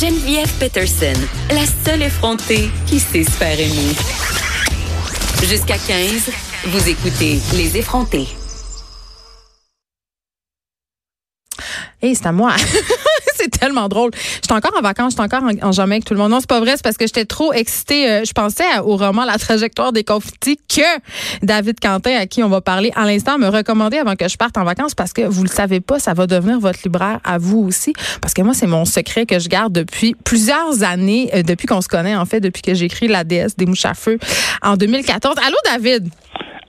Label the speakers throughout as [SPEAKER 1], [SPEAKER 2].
[SPEAKER 1] Geneviève Peterson, la seule effrontée qui sait se faire aimer. Jusqu'à 15, vous écoutez Les effrontés.
[SPEAKER 2] Hey, c'est à moi. c'est tellement drôle. J'étais encore en vacances, j'étais encore en, en Jamaïque, tout le monde. Non, c'est pas vrai, c'est parce que j'étais trop excitée. Euh, je pensais au roman La trajectoire des confettis que David Quentin, à qui on va parler à l'instant, me recommandait avant que je parte en vacances parce que vous le savez pas, ça va devenir votre libraire à vous aussi. Parce que moi, c'est mon secret que je garde depuis plusieurs années, euh, depuis qu'on se connaît, en fait, depuis que j'ai écrit La déesse des mouches à feu en 2014. Allô, David?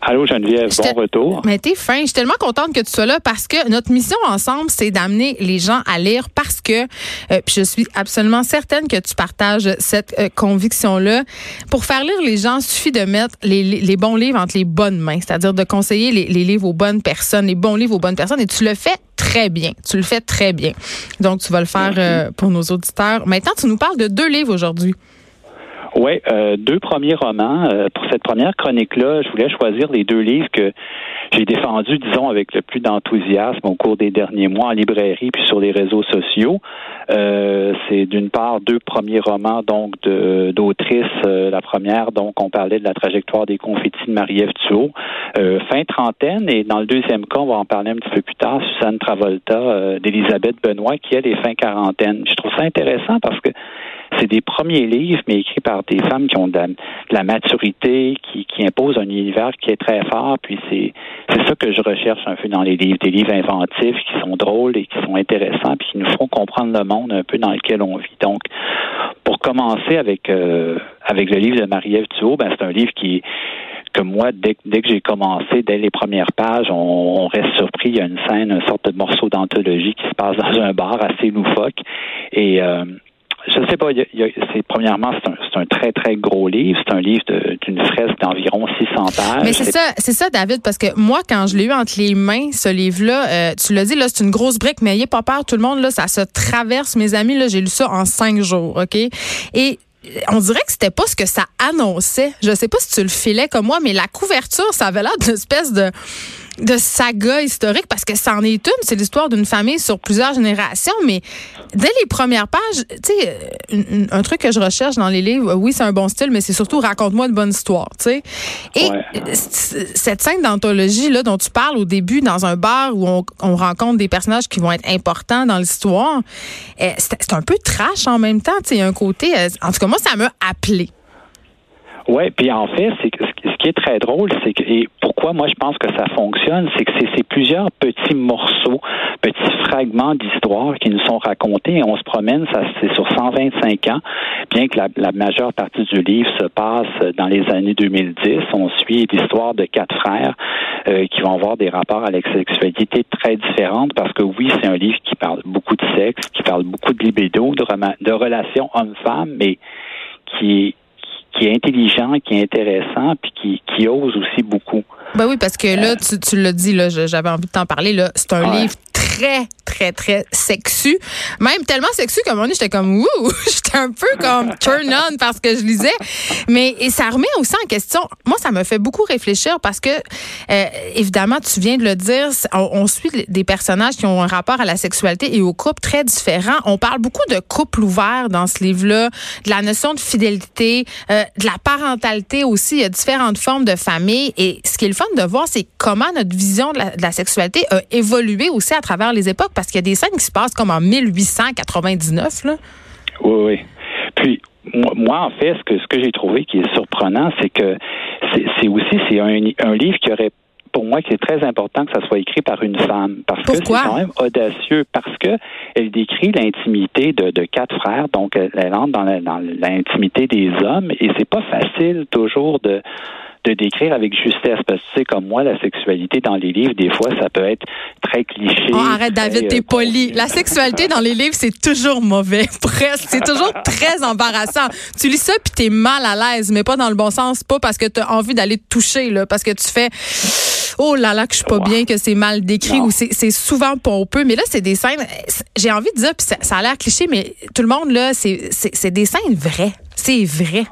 [SPEAKER 3] Allô Geneviève, bon retour.
[SPEAKER 2] Mais t'es fin. Je suis tellement contente que tu sois là parce que notre mission ensemble, c'est d'amener les gens à lire parce que, euh, je suis absolument certaine que tu partages cette euh, conviction-là. Pour faire lire les gens, il suffit de mettre les, les- les bons livres entre les bonnes mains, c'est-à-dire de conseiller les, les livres aux bonnes personnes, les bons livres aux bonnes personnes, et tu le fais très bien. Tu le fais très bien. Donc, tu vas le faire euh, pour nos auditeurs. Maintenant, tu nous parles de deux livres aujourd'hui.
[SPEAKER 3] Oui, euh, deux premiers romans. Euh, pour cette première chronique-là, je voulais choisir les deux livres que j'ai défendus, disons, avec le plus d'enthousiasme au cours des derniers mois en librairie puis sur les réseaux sociaux. Euh, c'est d'une part deux premiers romans donc d'autrices. Euh, la première, donc, on parlait de la trajectoire des confettis de Marie-Ève Thuot, euh, fin trentaine, et dans le deuxième cas, on va en parler un petit peu plus tard, Suzanne Travolta euh, d'Elisabeth Benoît, qui elle est fin quarantaine. Je trouve ça intéressant parce que c'est des premiers livres, mais écrits par des femmes qui ont de la, de la maturité, qui, qui imposent un univers qui est très fort. Puis c'est c'est ça que je recherche un peu dans les livres, des livres inventifs qui sont drôles et qui sont intéressants, puis qui nous font comprendre le monde un peu dans lequel on vit. Donc, pour commencer avec euh, avec le livre de Marie-Ève Thuot, ben c'est un livre qui que moi, dès, dès que j'ai commencé, dès les premières pages, on, on reste surpris. Il y a une scène, une sorte de morceau d'anthologie qui se passe dans un bar assez loufoque. Et euh, je sais pas, c'est premièrement, c'est un, c'est un très, très gros livre. C'est un livre d'une fresque d'environ 600 pages.
[SPEAKER 2] Mais c'est ça, c'est ça, David, parce que moi, quand je l'ai eu entre les mains, ce livre-là, euh, tu l'as dit, là, c'est une grosse brique, mais ayez pas peur, tout le monde, là, ça se traverse. Mes amis, là, j'ai lu ça en cinq jours, OK? Et on dirait que c'était pas ce que ça annonçait. Je sais pas si tu le filais comme moi, mais la couverture, ça avait l'air d'une espèce de de saga historique parce que c'en est une, c'est l'histoire d'une famille sur plusieurs générations, mais dès les premières pages, tu sais, euh, un truc que je recherche dans les livres, oui, c'est un bon style, mais c'est surtout raconte-moi une bonne histoire, tu sais. Et
[SPEAKER 3] Ouais.
[SPEAKER 2] cette scène d'anthologie là dont tu parles au début dans un bar où on, on rencontre des personnages qui vont être importants dans l'histoire, euh, c'est un peu trash en même temps, tu sais, il y a un côté, euh, en tout cas moi ça m'a appelé.
[SPEAKER 3] Oui, puis en fait, c'est que très drôle, c'est que et pourquoi moi je pense que ça fonctionne, c'est que c'est plusieurs petits morceaux, petits fragments d'histoire qui nous sont racontés et on se promène, ça c'est sur 125 ans, bien que la, majeure partie du livre se passe dans les années 2010. On suit l'histoire de quatre frères euh, qui vont avoir des rapports à la sexualité très différentes parce que oui, c'est un livre qui parle beaucoup de sexe, qui parle beaucoup de libido, de, de relations homme-femme, mais qui est qui est intelligent, qui est intéressant, puis qui, qui ose aussi beaucoup.
[SPEAKER 2] Ben oui, parce que là, tu, tu l'as dit, là, j'avais envie de t'en parler. Là, c'est un
[SPEAKER 3] Ouais.
[SPEAKER 2] livre très, très, très sexu. Même tellement sexu un moment donné, j'étais comme ouh, j'étais un peu comme turn on parce que je lisais. Mais et ça remet aussi en question. Moi, ça me fait beaucoup réfléchir parce que euh, évidemment, tu viens de le dire, on, on suit des personnages qui ont un rapport à la sexualité et au couple très différents. On parle beaucoup de couple ouvert dans ce livre-là, de la notion de fidélité, euh, de la parentalité aussi. Il y a différentes formes de famille. Et ce qui est le fun de voir, c'est comment notre vision de la sexualité a évolué aussi à travers les époques, parce qu'il y a des scènes qui se passent comme en 1899. Là.
[SPEAKER 3] Oui, oui. Puis, moi, en fait, ce que, ce que j'ai trouvé qui est surprenant, c'est que c'est c'est aussi c'est un, un livre qui aurait pour moi, qui est très important que ça soit écrit par une femme, parce que c'est quand même audacieux, parce que elle décrit l'intimité de, de quatre frères, donc elle, elle entre dans l'intimité des hommes, et c'est pas facile toujours de de décrire avec justesse. Parce que tu sais, comme moi, la sexualité dans les livres, des fois, ça peut être très cliché.
[SPEAKER 2] Oh, arrête, David, t'es
[SPEAKER 3] euh,
[SPEAKER 2] poli. La sexualité dans les livres, c'est toujours mauvais, presque. C'est toujours très embarrassant. Tu lis ça puis t'es mal à l'aise, mais pas dans le bon sens, pas parce que t'as envie d'aller te toucher, là, parce que tu fais oh là là que je suis pas bien, que c'est mal décrit ou c'est souvent pompeux. Mais là, c'est des scènes, j'ai envie de dire, puis ça, ça a l'air cliché, mais tout le monde, là, c'est des scènes vraies. C'est vrai.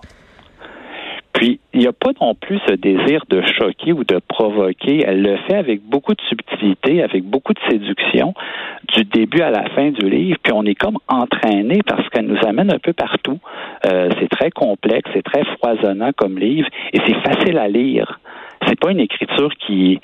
[SPEAKER 3] Puis, il n'y a pas non plus ce désir de choquer ou de provoquer. Elle le fait avec beaucoup de subtilité, avec beaucoup de séduction, du début à la fin du livre. Puis, on est comme entraîné parce qu'elle nous amène un peu partout. Euh, c'est très complexe, c'est très foisonnant comme livre et c'est facile à lire. C'est pas une écriture qui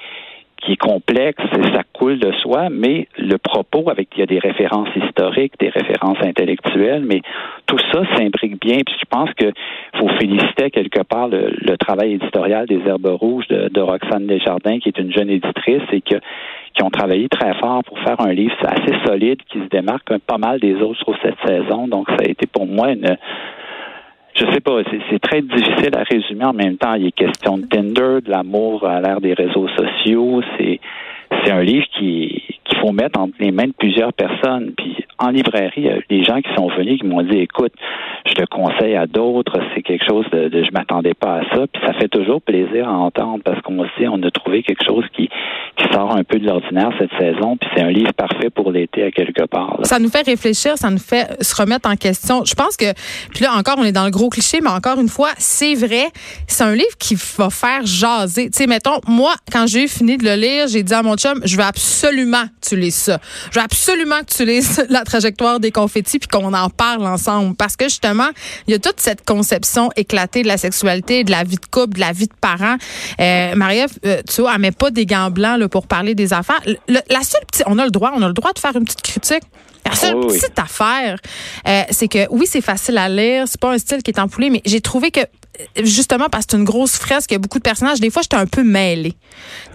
[SPEAKER 3] qui est complexe, ça coule de soi, mais le propos, avec il y a des références historiques, des références intellectuelles, mais tout ça s'imbrique bien. Puis je pense que faut féliciter quelque part le, travail éditorial des Herbes Rouges de, de, Roxane Desjardins, qui est une jeune éditrice et que, qui ont travaillé très fort pour faire un livre assez solide qui se démarque pas mal des autres sur cette saison. Donc ça a été pour moi une je sais pas, c'est très difficile à résumer en même temps. Il est question de Tinder, de l'amour à l'ère des réseaux sociaux. C'est c'est un livre qui qu'il faut mettre entre les mains de plusieurs personnes. Puis en librairie, il des gens qui sont venus qui m'ont dit écoute, je le conseille à d'autres, c'est quelque chose de, de je m'attendais pas à ça. Puis ça fait toujours plaisir à entendre parce qu'on sait on a trouvé quelque chose qui qui sort un peu de l'ordinaire cette saison. Puis c'est un livre parfait pour l'été à quelque part.
[SPEAKER 2] Ça nous fait réfléchir, ça nous fait se remettre en question. Je pense que puis là encore on est dans le gros cliché, mais encore une fois c'est vrai, c'est un livre qui va faire jaser. Tu sais mettons moi quand j'ai fini de le lire, j'ai dit à mon chum je veux absolument que tu lises ça. Je veux absolument que tu lises la trajectoire des confettis puis qu'on en parle ensemble parce que justement, il y a toute cette conception éclatée de la sexualité, de la vie de couple, de la vie de parents. Euh, Marie-Ève, euh, tu vois, elle met pas des gants blancs là, pour parler des affaires. la seule petite, on a le droit, on a le droit de faire une petite critique. La seule petite affaire, euh, c'est que oui, c'est facile à lire, c'est pas un style qui est empoulé, mais j'ai trouvé que justement parce que c'est une grosse fresque, il y a beaucoup de personnages. Des fois, j'étais un peu mêlée.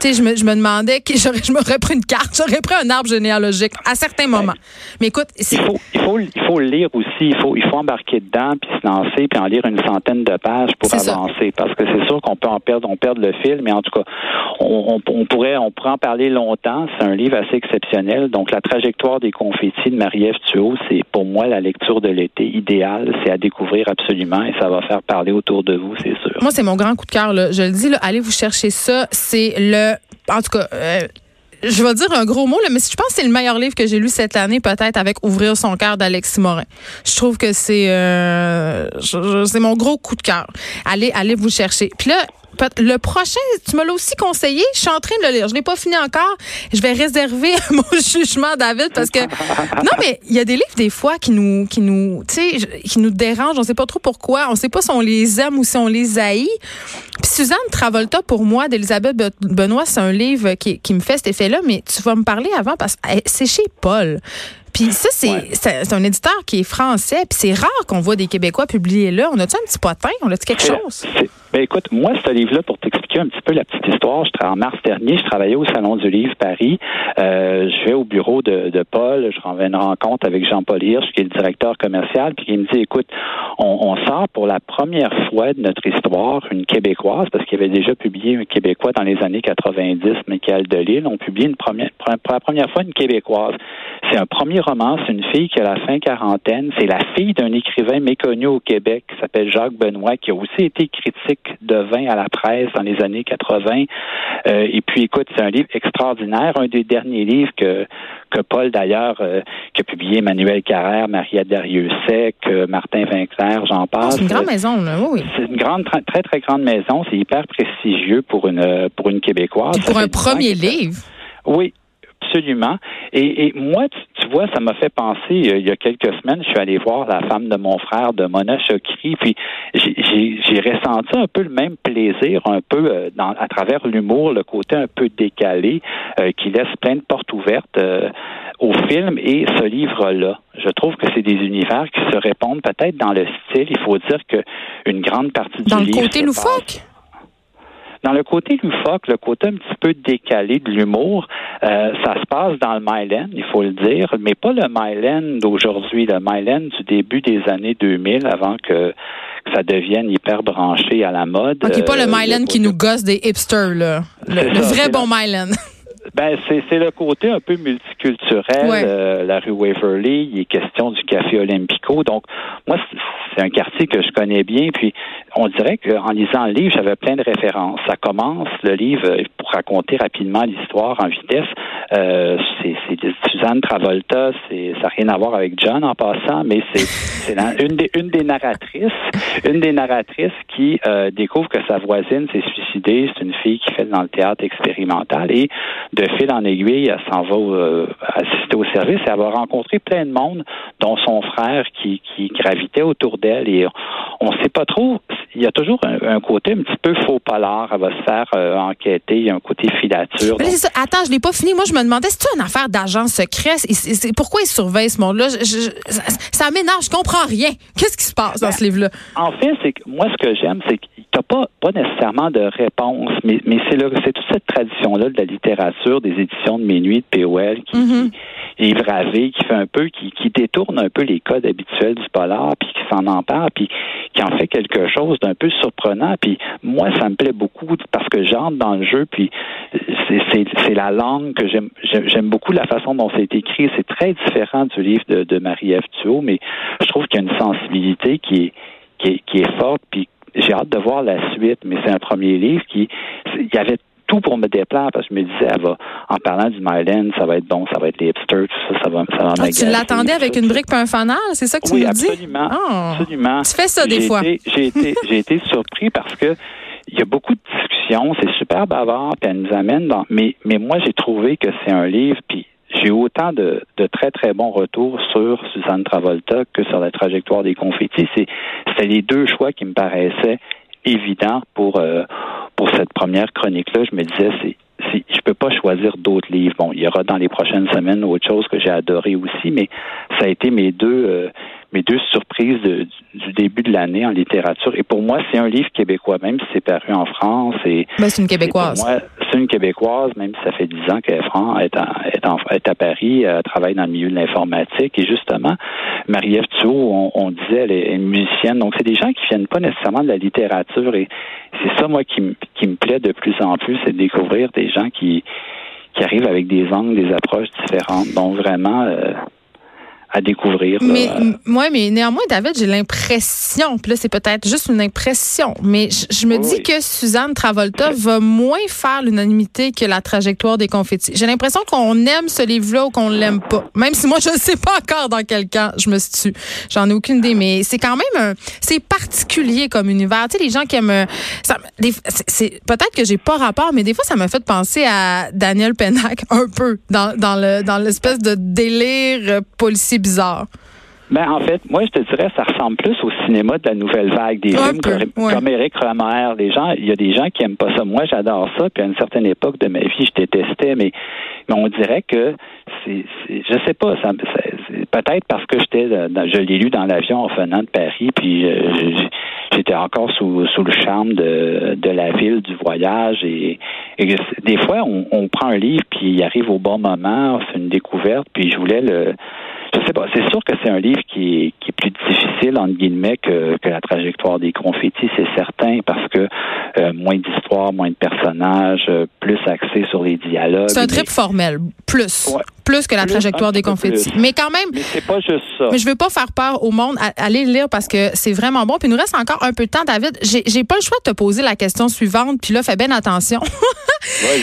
[SPEAKER 2] Tu sais, je me, je me demandais que j'aurais, je m'aurais pris une carte, j'aurais pris un arbre généalogique à certains moments. Mais écoute,
[SPEAKER 3] il faut, il faut, il faut le lire aussi. Il faut, il faut embarquer dedans puis se lancer puis en lire une centaine de pages pour avancer. Parce que c'est sûr qu'on peut en perdre, on perd le fil, mais en tout cas, on, on, pourrait, on pourrait en parler longtemps. C'est un livre assez exceptionnel. Donc, la trajectoire des confettis de Marie-Ève Thuot, c'est pour moi la lecture de l'été idéale. C'est à découvrir absolument et ça va faire parler autour de
[SPEAKER 2] Moi, c'est mon grand coup de cœur. Je le dis, là, allez vous chercher ça. C'est le... En tout cas... Euh, je vais dire un gros mot, là, mais je pense que c'est le meilleur livre que j'ai lu cette année, peut-être avec Ouvrir son cœur d'Alexis Morin. Je trouve que c'est euh, c'est mon gros coup de cœur. Allez, allez vous chercher. Puis là, le prochain, tu me l'as aussi conseillé. Je suis en train de le lire. Je l'ai pas fini encore. Je vais réserver mon jugement, David, parce que non, mais il y a des livres des fois qui nous, qui nous, qui nous dérangent. On sait pas trop pourquoi. On sait pas si on les aime ou si on les haït. Puis Suzanne Travolta, pour moi, d'Elisabeth Benoît, c'est un livre qui, qui me fait cet effet-là. Mais tu vas me parler avant parce que c'est chez Paul. Puis ça, c'est un éditeur qui est français. Puis c'est rare qu'on voit des Québécois publier là. On a-tu un petit potin? On a-tu quelque chose?
[SPEAKER 3] Ben écoute, moi, ce livre-là, pour t'expliquer un petit peu la petite histoire, je, en mars dernier, je travaillais au Salon du Livre Paris. Euh, je vais au bureau de, de Paul, je renvoie une rencontre avec Jean-Paul Hirsch, qui est le directeur commercial, puis il me dit, écoute, on, on, sort pour la première fois de notre histoire une Québécoise, parce qu'il avait déjà publié un Québécois dans les années 90, Michael Delille. On publie une première, pour la première fois une Québécoise. C'est un premier roman, c'est une fille qui a la fin quarantaine. C'est la fille d'un écrivain méconnu au Québec qui s'appelle Jacques Benoît, qui a aussi été critique de vin à la presse dans les années 80. Euh, et puis, écoute, c'est un livre extraordinaire, un des derniers livres que, que Paul, d'ailleurs, euh, qui a publié Emmanuel Carrère, Maria Dariussec, euh, Martin Vinclair, j'en passe.
[SPEAKER 2] c'est une grande maison, là, oui.
[SPEAKER 3] C'est une grande, très, très grande maison. C'est hyper prestigieux pour une, pour une Québécoise.
[SPEAKER 2] pour un premier livre.
[SPEAKER 3] Oui, Absolument. Et, et moi, tu, vois, ça m'a fait penser, il y a quelques semaines, je suis allé voir la femme de mon frère, de Mona Chokri, puis j'ai ressenti un peu le même plaisir, un peu euh, dans, à travers l'humour, le côté un peu décalé, euh, qui laisse plein de portes ouvertes euh, au film et ce livre-là. Je trouve que c'est des univers qui se répondent peut-être dans le style. Il faut dire que une grande partie du
[SPEAKER 2] livre...
[SPEAKER 3] Dans
[SPEAKER 2] le côté loufoque?
[SPEAKER 3] Dans le côté loufoque, le côté un petit peu décalé de l'humour, euh, ça se passe dans le Myland, il faut le dire, mais pas le Myland d'aujourd'hui, le Myland du début des années 2000, avant que ça devienne hyper branché à la mode.
[SPEAKER 2] OK, pas le
[SPEAKER 3] Euh,
[SPEAKER 2] Mylan qui nous gosse des hipsters, là. Le, vrai bon
[SPEAKER 3] la-
[SPEAKER 2] Mylan.
[SPEAKER 3] Ben, c'est, c'est le côté un peu multiculturel.
[SPEAKER 2] Ouais.
[SPEAKER 3] euh, la rue Waverly, il est question du Café Olympico. Donc, moi, c'est, un quartier que je connais bien. Puis, on dirait qu'en lisant le livre, j'avais plein de références. Ça commence, le livre, euh, pour raconter rapidement l'histoire en vitesse. euh, c'est, Suzanne Travolta. C'est, ça n'a rien à voir avec John en passant, mais c'est, une, des, une des narratrices, une des narratrices qui euh, découvre que sa voisine s'est suicidée. C'est une fille qui fait dans le théâtre expérimental et de fil en aiguille, elle s'en va euh, assister au service et elle va rencontrer plein de monde, dont son frère qui, qui gravitait autour d'elle. On ne sait pas trop. Il y a toujours un, un côté un petit peu faux polar. Elle va se faire euh, enquêter. Il y a un côté filature.
[SPEAKER 2] Mais
[SPEAKER 3] Donc,
[SPEAKER 2] c'est ça. Attends, je l'ai pas fini. Moi, je me demandais, c'est-tu une affaire d'agent secret? Pourquoi ils surveillent ce monde-là? Ça ça m'énerve, je comprends rien. Qu'est-ce qui se passe dans ce livre-là?
[SPEAKER 3] En fait, c'est que moi, ce que j'aime, c'est que t'as pas, pas nécessairement de réponse, mais, mais c'est toute cette tradition-là de la littérature, des éditions de minuit de POL, qui,
[SPEAKER 2] Mhm.
[SPEAKER 3] qui est gravé, qui fait un peu, qui, qui détourne un peu les codes habituels du polar, puis qui s'en empare, puis qui en fait quelque chose d'un peu surprenant. Puis moi, ça me plaît beaucoup parce que j'entre dans le jeu, puis c'est- la langue que j'aime. J'aime beaucoup la façon dont c'est écrit. C'est très différent du livre de, de Marie-Ève Thuot, mais je trouve qu'il y a une sensibilité qui est, qui est, qui est forte, puis j'ai hâte de voir la suite, mais c'est un premier livre qui, il y avait tout pour me déplaire, parce que je me disais, elle va, en parlant du Myland, ça va être bon, ça va être les hipsters, tout ça, ça va, ça va
[SPEAKER 2] Ah, tu l'attendais avec une brique et un fanal? C'est ça que tu
[SPEAKER 3] Oui,
[SPEAKER 2] nous dis?
[SPEAKER 3] absolument.
[SPEAKER 2] Ah.
[SPEAKER 3] Absolument.
[SPEAKER 2] Tu fais ça des fois.
[SPEAKER 3] J'ai été, j'ai été surpris parce que il y a beaucoup de discussions, c'est super bavard, puis elle nous amène dans. Mais, mais moi, j'ai trouvé que c'est un livre, puis j'ai autant de, de très, très bons retours sur Suzanne Travolta que sur la trajectoire des confettis. C'est, c'était les deux choix qui me paraissaient évidents pour, euh, pour cette première chronique-là. Je me disais, c'est, c'est, je peux pas choisir d'autres livres. Bon, il y aura dans les prochaines semaines autre chose que j'ai adoré aussi, mais ça a été mes deux, euh, mes deux surprises de- du, début de l'année en littérature. Et pour moi, c'est un livre québécois, même si c'est paru en France. Et
[SPEAKER 2] Ben, c'est une
[SPEAKER 3] et
[SPEAKER 2] Québécoise.
[SPEAKER 3] pour moi, c'est une Québécoise, même si ça fait dix ans qu'elle est, est, à Paris, elle travaille dans le milieu de l'informatique. Et justement, Marie-Ève on, on disait, elle est, musicienne. Donc, c'est des gens qui viennent pas nécessairement de la littérature. Et c'est ça, moi, qui, me- qui me plaît de plus en plus, c'est de découvrir des gens qui, qui arrivent avec des angles, des approches différentes. Donc, vraiment, euh, à découvrir.
[SPEAKER 2] Mais moi, mais néanmoins, David, j'ai l'impression, puis là, c'est peut-être juste une impression, mais je, me
[SPEAKER 3] Oui,
[SPEAKER 2] dis que Suzanne Travolta va moins faire l'unanimité que la trajectoire des confettis. J'ai l'impression qu'on aime ce livre-là ou qu'on l'aime pas. Même si moi, je ne sais pas encore dans quel camp je me situe. J'en ai aucune idée, mais c'est quand même un, c'est particulier comme univers. Tu sais, les gens qui aiment, euh, c'est, peut-être que j'ai pas rapport, mais des fois, ça m'a fait penser à Daniel Pennac un peu dans, dans le, dans l'espèce de délire euh, bizarre.
[SPEAKER 3] Ben, en fait, moi, je te dirais, ça ressemble plus au cinéma de la nouvelle vague, des films
[SPEAKER 2] peu,
[SPEAKER 3] comme,
[SPEAKER 2] ouais.
[SPEAKER 3] comme Éric Romer. Les gens, il y a des gens qui aiment pas ça. Moi, j'adore ça. Puis à une certaine époque de ma vie, je détestais, mais, mais on dirait que c'est, je sais pas, ça, peut-être parce que j'étais, dans- je l'ai lu dans l'avion en venant de Paris, puis euh, j'étais encore sous, sous le charme de, de la ville, du voyage, et, des fois, on, on prend un livre, puis il arrive au bon moment, c'est une découverte, puis je voulais le je sais pas. C'est sûr que c'est un livre qui est, qui est plus difficile, entre guillemets, que, que la trajectoire des confettis, c'est certain, parce que euh, moins d'histoire, moins de personnages, euh, plus axé sur les dialogues.
[SPEAKER 2] C'est un
[SPEAKER 3] mais-
[SPEAKER 2] trip formel, plus.
[SPEAKER 3] Ouais.
[SPEAKER 2] Plus que la
[SPEAKER 3] Plus,
[SPEAKER 2] trajectoire des confettis.
[SPEAKER 3] plus.
[SPEAKER 2] Mais quand même,
[SPEAKER 3] Mais c'est pas juste ça.
[SPEAKER 2] mais je veux pas faire peur au monde. Allez le lire parce que c'est vraiment bon. Puis il nous reste encore un peu de temps, David. J'ai j'ai pas le choix de te poser la question suivante. Puis là, fais bien attention.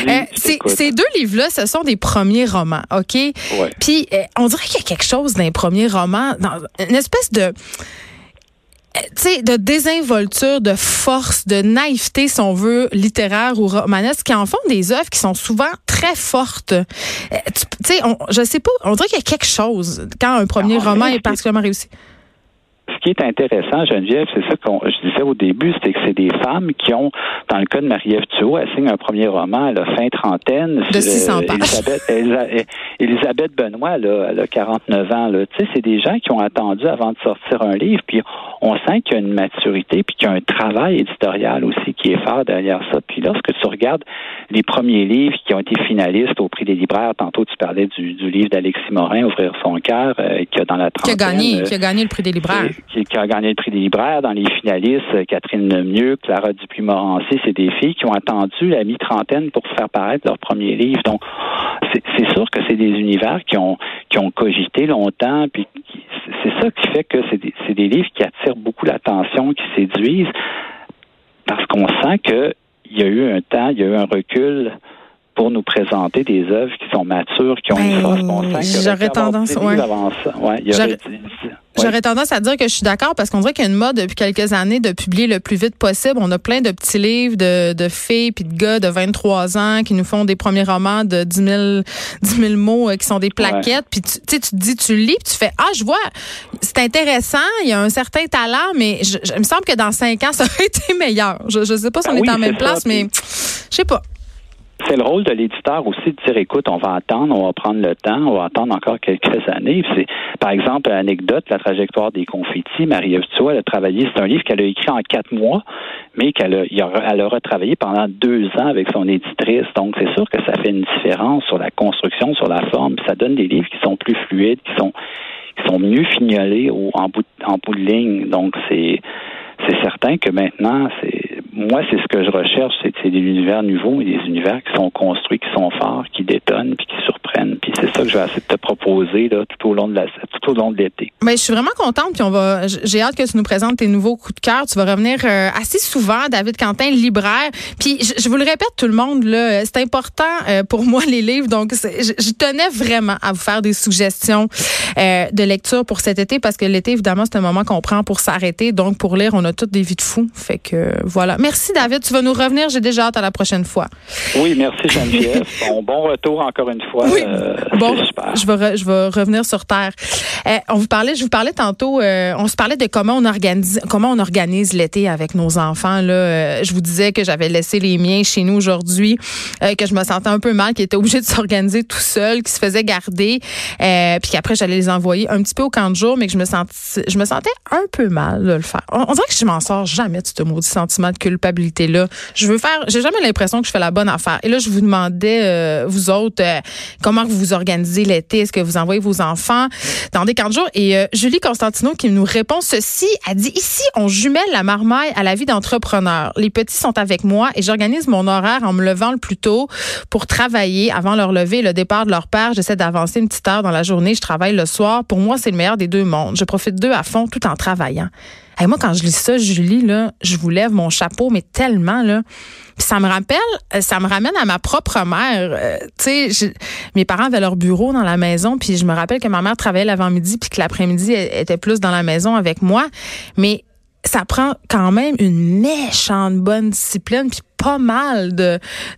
[SPEAKER 2] Euh, ces, deux livres-là, ce sont des premiers romans, OK?
[SPEAKER 3] Ouais.
[SPEAKER 2] Puis euh, on dirait qu'il y a quelque chose d'un premier roman, dans une espèce de tu sais, de désinvolture, de force, de naïveté, si on veut, littéraire ou romanesque, qui en font des œuvres qui sont souvent très fortes. Euh, Tu sais, je sais pas, on dirait qu'il y a quelque chose quand un premier
[SPEAKER 3] Ah,
[SPEAKER 2] roman est particulièrement réussi.
[SPEAKER 3] Ce qui est intéressant, Geneviève, c'est ça que je disais au début, c'est que c'est des femmes qui ont, dans le cas de Marie-Ève Thuot, elle signe un premier roman, elle a fin trentaine.
[SPEAKER 2] De 600 pages.
[SPEAKER 3] Elisabeth, Elisa- Elisabeth Benoît, là, elle a 49 ans. Là. Tu sais, c'est des gens qui ont attendu avant de sortir un livre, puis on sent qu'il y a une maturité puis qu'il y a un travail éditorial aussi qui est fort derrière ça. Puis lorsque tu regardes les premiers livres qui ont été finalistes au prix des libraires, tantôt tu parlais du, livre d'Alexis Morin, Ouvrir son cœur, euh, qui a dans la
[SPEAKER 2] trentaine, qui a gagné, qui a gagné le prix des libraires,
[SPEAKER 3] qui, a gagné le prix des libraires. Dans les finalistes, Catherine Lemieux, Clara Dupuis-Morancy, c'est des filles qui ont attendu la mi-trentaine pour faire paraître leur premier livre. Donc c'est sûr que c'est des univers qui ont qui ont cogité longtemps, puis c'est ça qui fait que c'est des, livres qui attirent beaucoup l'attention, qui séduisent, parce qu'on sent qu'il y a eu un temps, il y a eu un recul pour nous présenter des œuvres qui sont matures, qui ont une ben,
[SPEAKER 2] force. J'aurais tendance, ouais. J'aurais tendance à dire que je suis d'accord parce qu'on dirait qu'il y a une mode depuis quelques années de publier le plus vite possible. On a plein de petits livres de, de filles puis de gars de 23 ans qui nous font des premiers romans de 10 000, 10 000 mots euh, qui sont des plaquettes. Puis tu, tu te dis, tu lis puis tu fais, ah, je vois, c'est intéressant, il y a un certain talent, mais je, il me semble que dans cinq ans, ça aurait été meilleur. Je ne sais pas si on ben est en même place, mais je sais pas
[SPEAKER 3] c'est le rôle de l'éditeur aussi de dire écoute, on va attendre, on va prendre le temps, on va attendre encore quelques années. C'est, par exemple, l'anecdote, la trajectoire des confettis, Marie-Ève elle a travaillé, c'est un livre qu'elle a écrit en quatre mois, mais qu'elle a, elle aura travaillé pendant deux ans avec son éditrice. Donc, c'est sûr que ça fait une différence sur la construction, sur la forme. Ça donne des livres qui sont plus fluides, qui sont qui sont mieux fignolés au, en bout en bout de ligne. Donc, c'est c'est certain que maintenant, c'est moi, c'est ce que je recherche, c'est des univers nouveaux et des univers qui sont construits, qui sont forts, qui détonnent, puis qui surprennent. Puis c'est ça que je vais essayer de te proposer là, tout au long de l'été.
[SPEAKER 2] Mais je suis vraiment contente, puis on va j'ai hâte que tu nous présentes tes nouveaux coups de cœur. Tu vas revenir euh, assez souvent, David Quentin, libraire. Puis je, vous le répète, tout le monde, là, c'est important euh, pour moi les livres. Donc je, je, tenais vraiment à vous faire des suggestions euh, de lecture pour cet été parce que l'été, évidemment, c'est un moment qu'on prend pour s'arrêter. Donc pour lire, on a toutes des vies de fous. Fait que voilà. Merci, David. Tu vas nous revenir. J'ai déjà hâte à la prochaine fois.
[SPEAKER 3] Oui, merci, Geneviève. bon, bon retour encore une fois.
[SPEAKER 2] Oui. Euh, bon, je vais, je vais revenir sur Terre. Euh, on vous parlait, je vous parlais tantôt, euh, on se parlait de comment on organise, comment on organise l'été avec nos enfants. Là, je vous disais que j'avais laissé les miens chez nous aujourd'hui, que je me sentais un peu mal, qu'ils étaient obligés de s'organiser tout seuls, qu'ils se faisaient garder, puis qu'après j'allais les envoyer un petit peu au camp de jour, mais que je me sentais, je me sentais un peu mal de le faire. On, on dirait que je m'en sors jamais de ce maudit sentiment de culpabilité-là. Je veux faire, j'ai jamais l'impression que je fais la bonne affaire. Et là, je vous demandais, euh, vous autres, euh, comment vous vous organisez l'été? Est-ce que vous envoyez vos enfants dans des camps de jour? Et euh, Julie Constantino qui nous répond ceci, a dit, ici, on jumelle la marmaille à la vie d'entrepreneur. Les petits sont avec moi et j'organise mon horaire en me levant le plus tôt pour travailler avant leur lever le départ de leur père. J'essaie d'avancer une petite heure dans la journée. Je travaille le soir. Pour moi, c'est le meilleur des deux mondes. Je profite d'eux à fond tout en travaillant moi, quand je lis ça, Julie, là, je vous lève mon chapeau, mais tellement, là. ça me rappelle, euh, ça me ramène à ma propre mère. Euh, tu sais, mes parents avaient leur bureau dans la maison, puis je me rappelle que ma mère travaillait l'avant-midi, puis que l'après-midi, elle était plus dans la maison avec moi. Mais ça prend quand même une méchante bonne discipline puis pas mal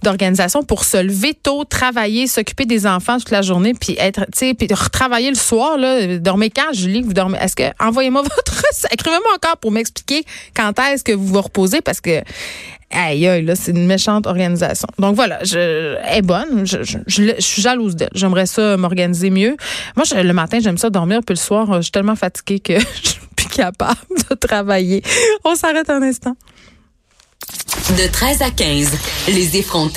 [SPEAKER 2] d'organisation pour se lever tôt, travailler, s'occuper des enfants toute la journée puis être tu sais puis retravailler le soir là, dormez quand Julie, vous dormez est-ce que envoyez-moi votre écrivez-moi encore pour m'expliquer quand est-ce que vous vous reposez parce que Aïe, aïe, là, c'est une méchante organisation. Donc voilà, je, elle est bonne. Je, je, suis jalouse d'elle. J'aimerais ça m'organiser mieux. Moi, le matin, j'aime ça dormir, puis le soir, je suis tellement fatiguée que capable de travailler. On s'arrête un instant.
[SPEAKER 1] De 13 à 15, les effrontés.